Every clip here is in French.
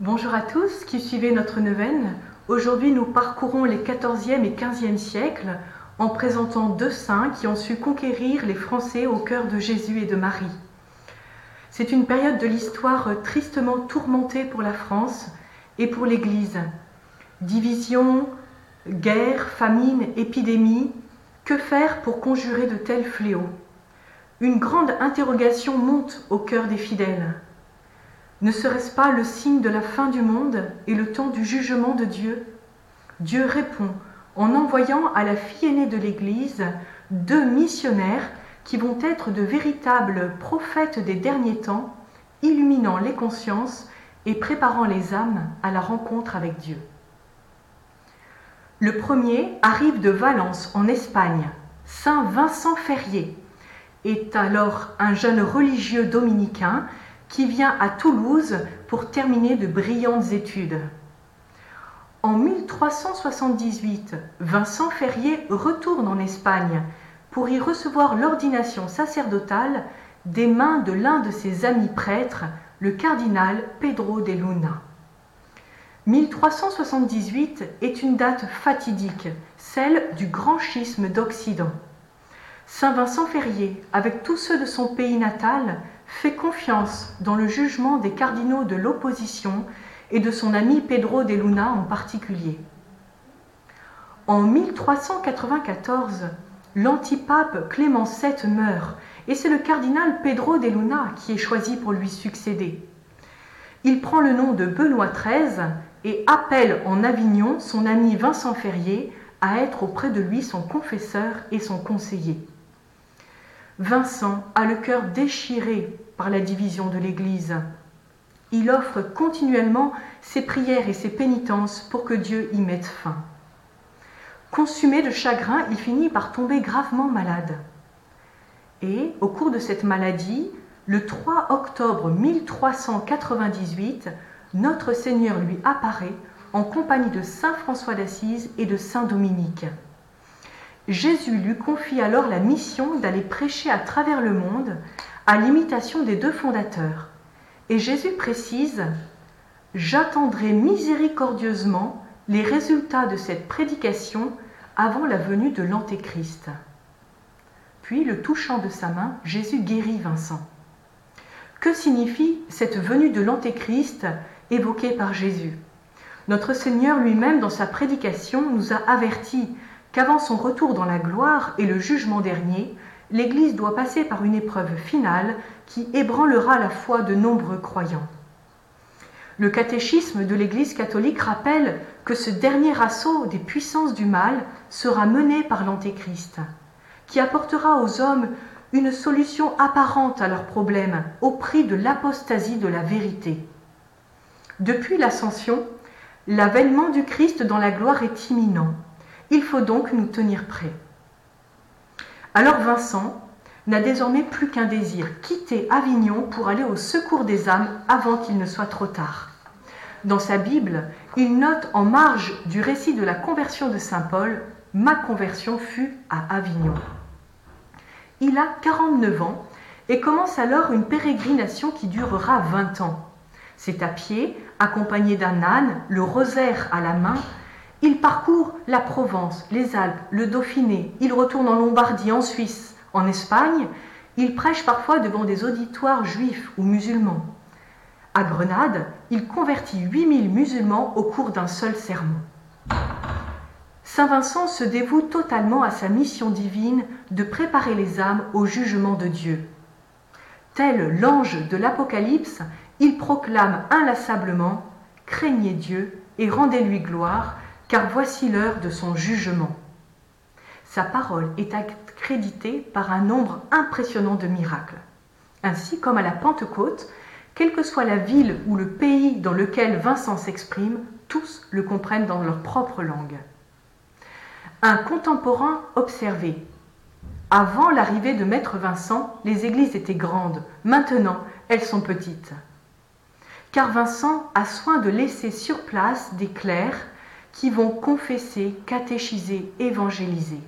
Bonjour à tous qui suivez notre neuvaine. Aujourd'hui, nous parcourons les 14e et 15e siècles en présentant deux saints qui ont su conquérir les Français au cœur de Jésus et de Marie. C'est une période de l'histoire tristement tourmentée pour la France et pour l'Église. Division, guerre, famine, épidémie, que faire pour conjurer de tels fléaux? Une grande interrogation monte au cœur des fidèles. Ne serait-ce pas le signe de la fin du monde et le temps du jugement de Dieu? Dieu répond en envoyant à la fille aînée de l'Église deux missionnaires qui vont être de véritables prophètes des derniers temps, illuminant les consciences et préparant les âmes à la rencontre avec Dieu. Le premier arrive de Valence en Espagne. Saint Vincent Ferrier est alors un jeune religieux dominicain qui vient à Toulouse pour terminer de brillantes études. En 1378, Vincent Ferrier retourne en Espagne pour y recevoir l'ordination sacerdotale des mains de l'un de ses amis prêtres, le cardinal Pedro de Luna. 1378 est une date fatidique, celle du grand schisme d'Occident. Saint Vincent Ferrier, avec tous ceux de son pays natal, fait confiance dans le jugement des cardinaux de l'opposition et de son ami Pedro de Luna en particulier. En 1394, l'antipape Clément VII meurt et c'est le cardinal Pedro de Luna qui est choisi pour lui succéder. Il prend le nom de Benoît XIII et appelle en Avignon son ami Vincent Ferrier à être auprès de lui son confesseur et son conseiller. Vincent a le cœur déchiré par la division de l'Église. Il offre continuellement ses prières et ses pénitences pour que Dieu y mette fin. Consumé de chagrin, il finit par tomber gravement malade. Et au cours de cette maladie, le 3 octobre 1398, notre Seigneur lui apparaît en compagnie de Saint François d'Assise et de Saint Dominique. Jésus lui confie alors la mission d'aller prêcher à travers le monde à l'imitation des deux fondateurs. Et Jésus précise J'attendrai miséricordieusement les résultats de cette prédication avant la venue de l'Antéchrist. Puis, le touchant de sa main, Jésus guérit Vincent. Que signifie cette venue de l'Antéchrist évoquée par Jésus? Notre Seigneur lui-même, dans sa prédication, nous a avertis qu'avant son retour dans la gloire et le jugement dernier, l'Église doit passer par une épreuve finale qui ébranlera la foi de nombreux croyants. Le catéchisme de l'Église catholique rappelle que ce dernier assaut des puissances du mal sera mené par l'Antéchrist, qui apportera aux hommes une solution apparente à leurs problèmes au prix de l'apostasie de la vérité. Depuis l'ascension, l'avènement du Christ dans la gloire est imminent. Il faut donc nous tenir prêts. Alors Vincent n'a désormais plus qu'un désir, quitter Avignon pour aller au secours des âmes avant qu'il ne soit trop tard. Dans sa Bible, il note en marge du récit de la conversion de Saint Paul, Ma conversion fut à Avignon. Il a 49 ans et commence alors une pérégrination qui durera 20 ans. C'est à pied, accompagné d'un âne, le rosaire à la main, il parcourt la Provence, les Alpes, le Dauphiné, il retourne en Lombardie, en Suisse, en Espagne, il prêche parfois devant des auditoires juifs ou musulmans. À Grenade, il convertit 8000 musulmans au cours d'un seul sermon. Saint Vincent se dévoue totalement à sa mission divine de préparer les âmes au jugement de Dieu. Tel l'ange de l'Apocalypse, il proclame inlassablement Craignez Dieu et rendez-lui gloire, car voici l'heure de son jugement. Sa parole est accréditée par un nombre impressionnant de miracles. Ainsi, comme à la Pentecôte, quelle que soit la ville ou le pays dans lequel Vincent s'exprime, tous le comprennent dans leur propre langue. Un contemporain observait Avant l'arrivée de Maître Vincent, les églises étaient grandes, maintenant elles sont petites. Car Vincent a soin de laisser sur place des clercs qui vont confesser, catéchiser, évangéliser.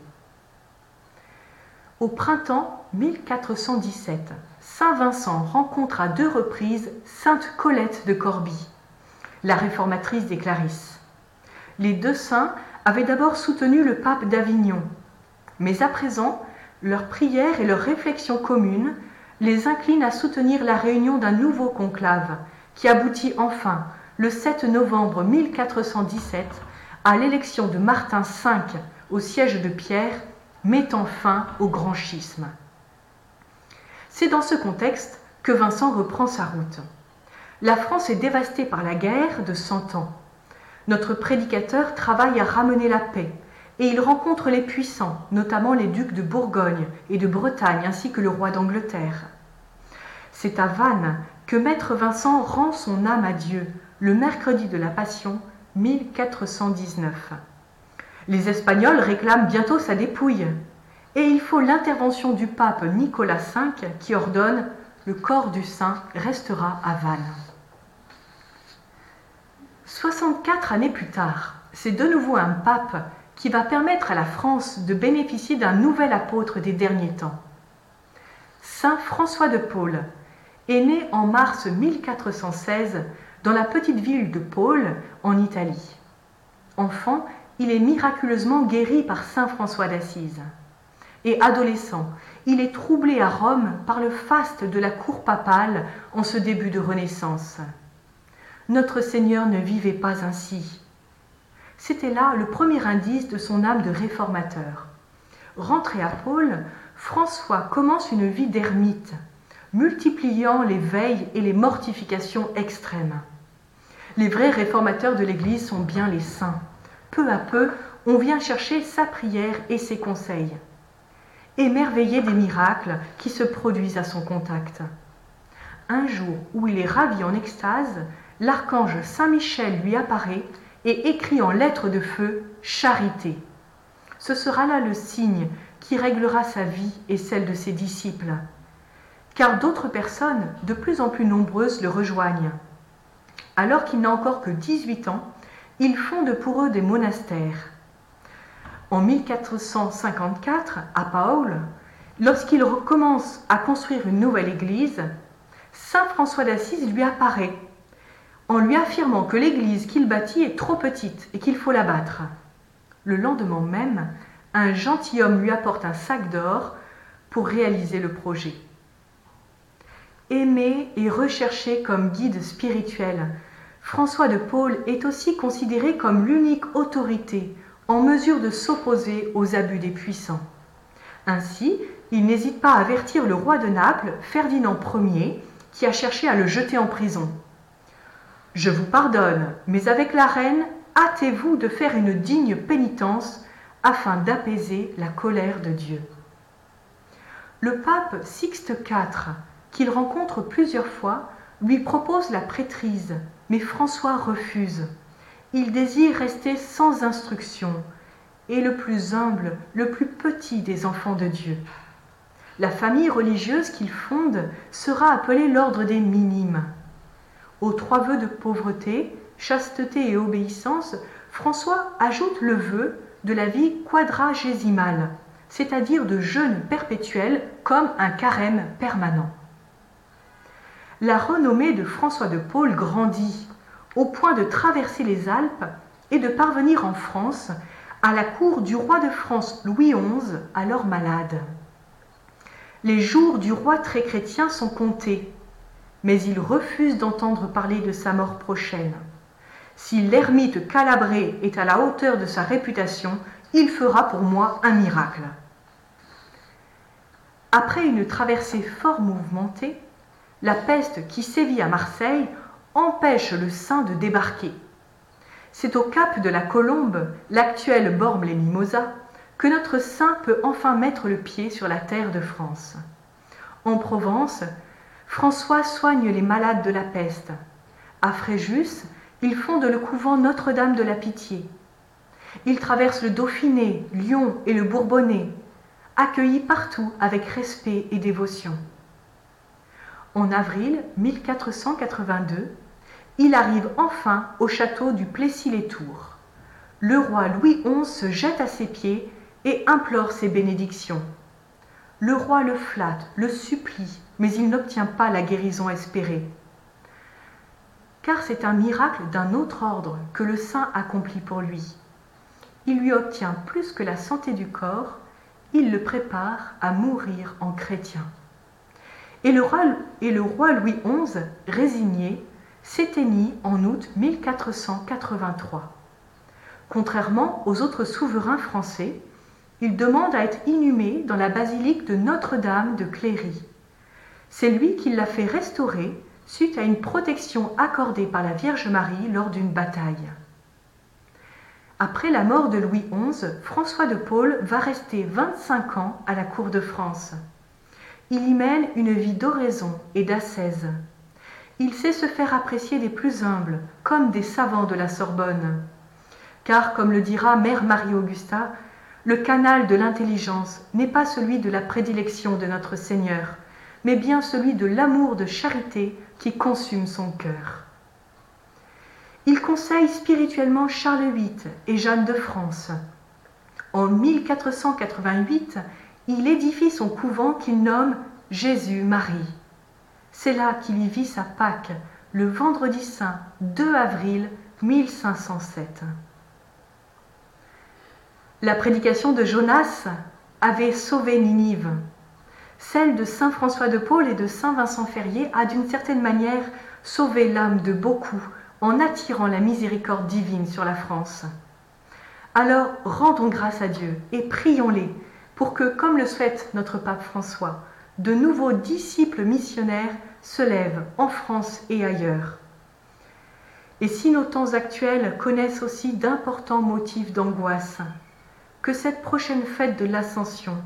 Au printemps 1417, Saint Vincent rencontre à deux reprises Sainte Colette de Corbie. la réformatrice des Clarisses. Les deux saints avaient d'abord soutenu le pape d'Avignon, mais à présent, leurs prières et leurs réflexions communes les inclinent à soutenir la réunion d'un nouveau conclave qui aboutit enfin, le 7 novembre 1417, à l'élection de Martin V au siège de Pierre, mettant fin au grand schisme. C'est dans ce contexte que Vincent reprend sa route. La France est dévastée par la guerre de Cent Ans. Notre prédicateur travaille à ramener la paix, et il rencontre les puissants, notamment les ducs de Bourgogne et de Bretagne ainsi que le roi d'Angleterre. C'est à Vannes que maître Vincent rend son âme à Dieu le mercredi de la Passion 1419. Les Espagnols réclament bientôt sa dépouille, et il faut l'intervention du pape Nicolas V qui ordonne le corps du saint restera à Vannes. 64 années plus tard, c'est de nouveau un pape qui va permettre à la France de bénéficier d'un nouvel apôtre des derniers temps. Saint François de Paul est né en mars 1416 dans la petite ville de Paul en Italie. Enfant, il est miraculeusement guéri par Saint François d'Assise. Et adolescent, il est troublé à Rome par le faste de la cour papale en ce début de Renaissance. Notre Seigneur ne vivait pas ainsi. C'était là le premier indice de son âme de réformateur. Rentré à Paul, François commence une vie d'ermite, multipliant les veilles et les mortifications extrêmes. Les vrais réformateurs de l'Église sont bien les saints. Peu à peu, on vient chercher sa prière et ses conseils. Émerveillé des miracles qui se produisent à son contact. Un jour où il est ravi en extase, l'archange Saint Michel lui apparaît et écrit en lettres de feu Charité. Ce sera là le signe qui réglera sa vie et celle de ses disciples. Car d'autres personnes, de plus en plus nombreuses, le rejoignent. Alors qu'il n'a encore que 18 ans, il fonde pour eux des monastères. En 1454, à Paul, lorsqu'il recommence à construire une nouvelle église, Saint François d'Assise lui apparaît en lui affirmant que l'église qu'il bâtit est trop petite et qu'il faut la battre. Le lendemain même, un gentilhomme lui apporte un sac d'or pour réaliser le projet. Aimé et recherché comme guide spirituel, François de Paul est aussi considéré comme l'unique autorité en mesure de s'opposer aux abus des puissants. Ainsi, il n'hésite pas à avertir le roi de Naples, Ferdinand Ier, qui a cherché à le jeter en prison. Je vous pardonne, mais avec la reine, hâtez-vous de faire une digne pénitence afin d'apaiser la colère de Dieu. Le pape Sixte IV, qu'il rencontre plusieurs fois, lui propose la prêtrise, mais François refuse. Il désire rester sans instruction et le plus humble, le plus petit des enfants de Dieu. La famille religieuse qu'il fonde sera appelée l'ordre des minimes. Aux trois vœux de pauvreté, chasteté et obéissance, François ajoute le vœu de la vie quadragésimale, c'est-à-dire de jeûne perpétuel comme un carême permanent. La renommée de François de Paul grandit au point de traverser les Alpes et de parvenir en France à la cour du roi de France Louis XI, alors malade. Les jours du roi très chrétien sont comptés mais il refuse d'entendre parler de sa mort prochaine. Si l'ermite calabré est à la hauteur de sa réputation, il fera pour moi un miracle. Après une traversée fort mouvementée, la peste qui sévit à Marseille empêche le saint de débarquer. C'est au cap de la Colombe, l'actuelle Bormes-les-Mimosas, que notre saint peut enfin mettre le pied sur la terre de France. En Provence, François soigne les malades de la peste. À Fréjus, il fonde le couvent Notre-Dame de la Pitié. Il traverse le Dauphiné, Lyon et le Bourbonnais, accueilli partout avec respect et dévotion. En avril 1482, il arrive enfin au château du Plessis-les-Tours. Le roi Louis XI se jette à ses pieds et implore ses bénédictions. Le roi le flatte, le supplie, mais il n'obtient pas la guérison espérée. car c'est un miracle d'un autre ordre que le saint accomplit pour lui. Il lui obtient plus que la santé du corps, il le prépare à mourir en chrétien. Et le roi, Louis XI, résigné, s'éteignit en août 1483. Contrairement aux autres souverains français, il demande à être inhumé dans la basilique de Notre-Dame de Cléry. C'est lui qui l'a fait restaurer suite à une protection accordée par la Vierge Marie lors d'une bataille. Après la mort de Louis XI, François de Paul va rester 25 ans à la cour de France. Il y mène une vie d'oraison et d'ascèse. Il sait se faire apprécier des plus humbles, comme des savants de la Sorbonne. Car, comme le dira Mère Marie-Augusta, le canal de l'intelligence n'est pas celui de la prédilection de notre Seigneur, mais bien celui de l'amour de charité qui consume son cœur. Il conseille spirituellement Charles VIII et Jeanne de France. En 1488, il édifie son couvent qu'il nomme Jésus-Marie. C'est là qu'il y vit sa Pâque, le vendredi saint 2 avril 1507. La prédication de Jonas avait sauvé Ninive. Celle de Saint François de Paul et de Saint Vincent Ferrier a d'une certaine manière sauvé l'âme de beaucoup en attirant la miséricorde divine sur la France. Alors rendons grâce à Dieu et prions-les pour que, comme le souhaite notre pape François, de nouveaux disciples missionnaires se lèvent en France et ailleurs. Et si nos temps actuels connaissent aussi d'importants motifs d'angoisse, que cette prochaine fête de l'Ascension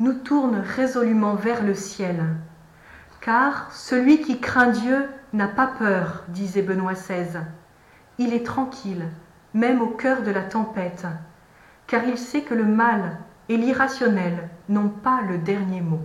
nous tourne résolument vers le ciel. Car celui qui craint Dieu n'a pas peur, disait Benoît XVI. Il est tranquille, même au cœur de la tempête, car il sait que le mal et l'irrationnel n'ont pas le dernier mot.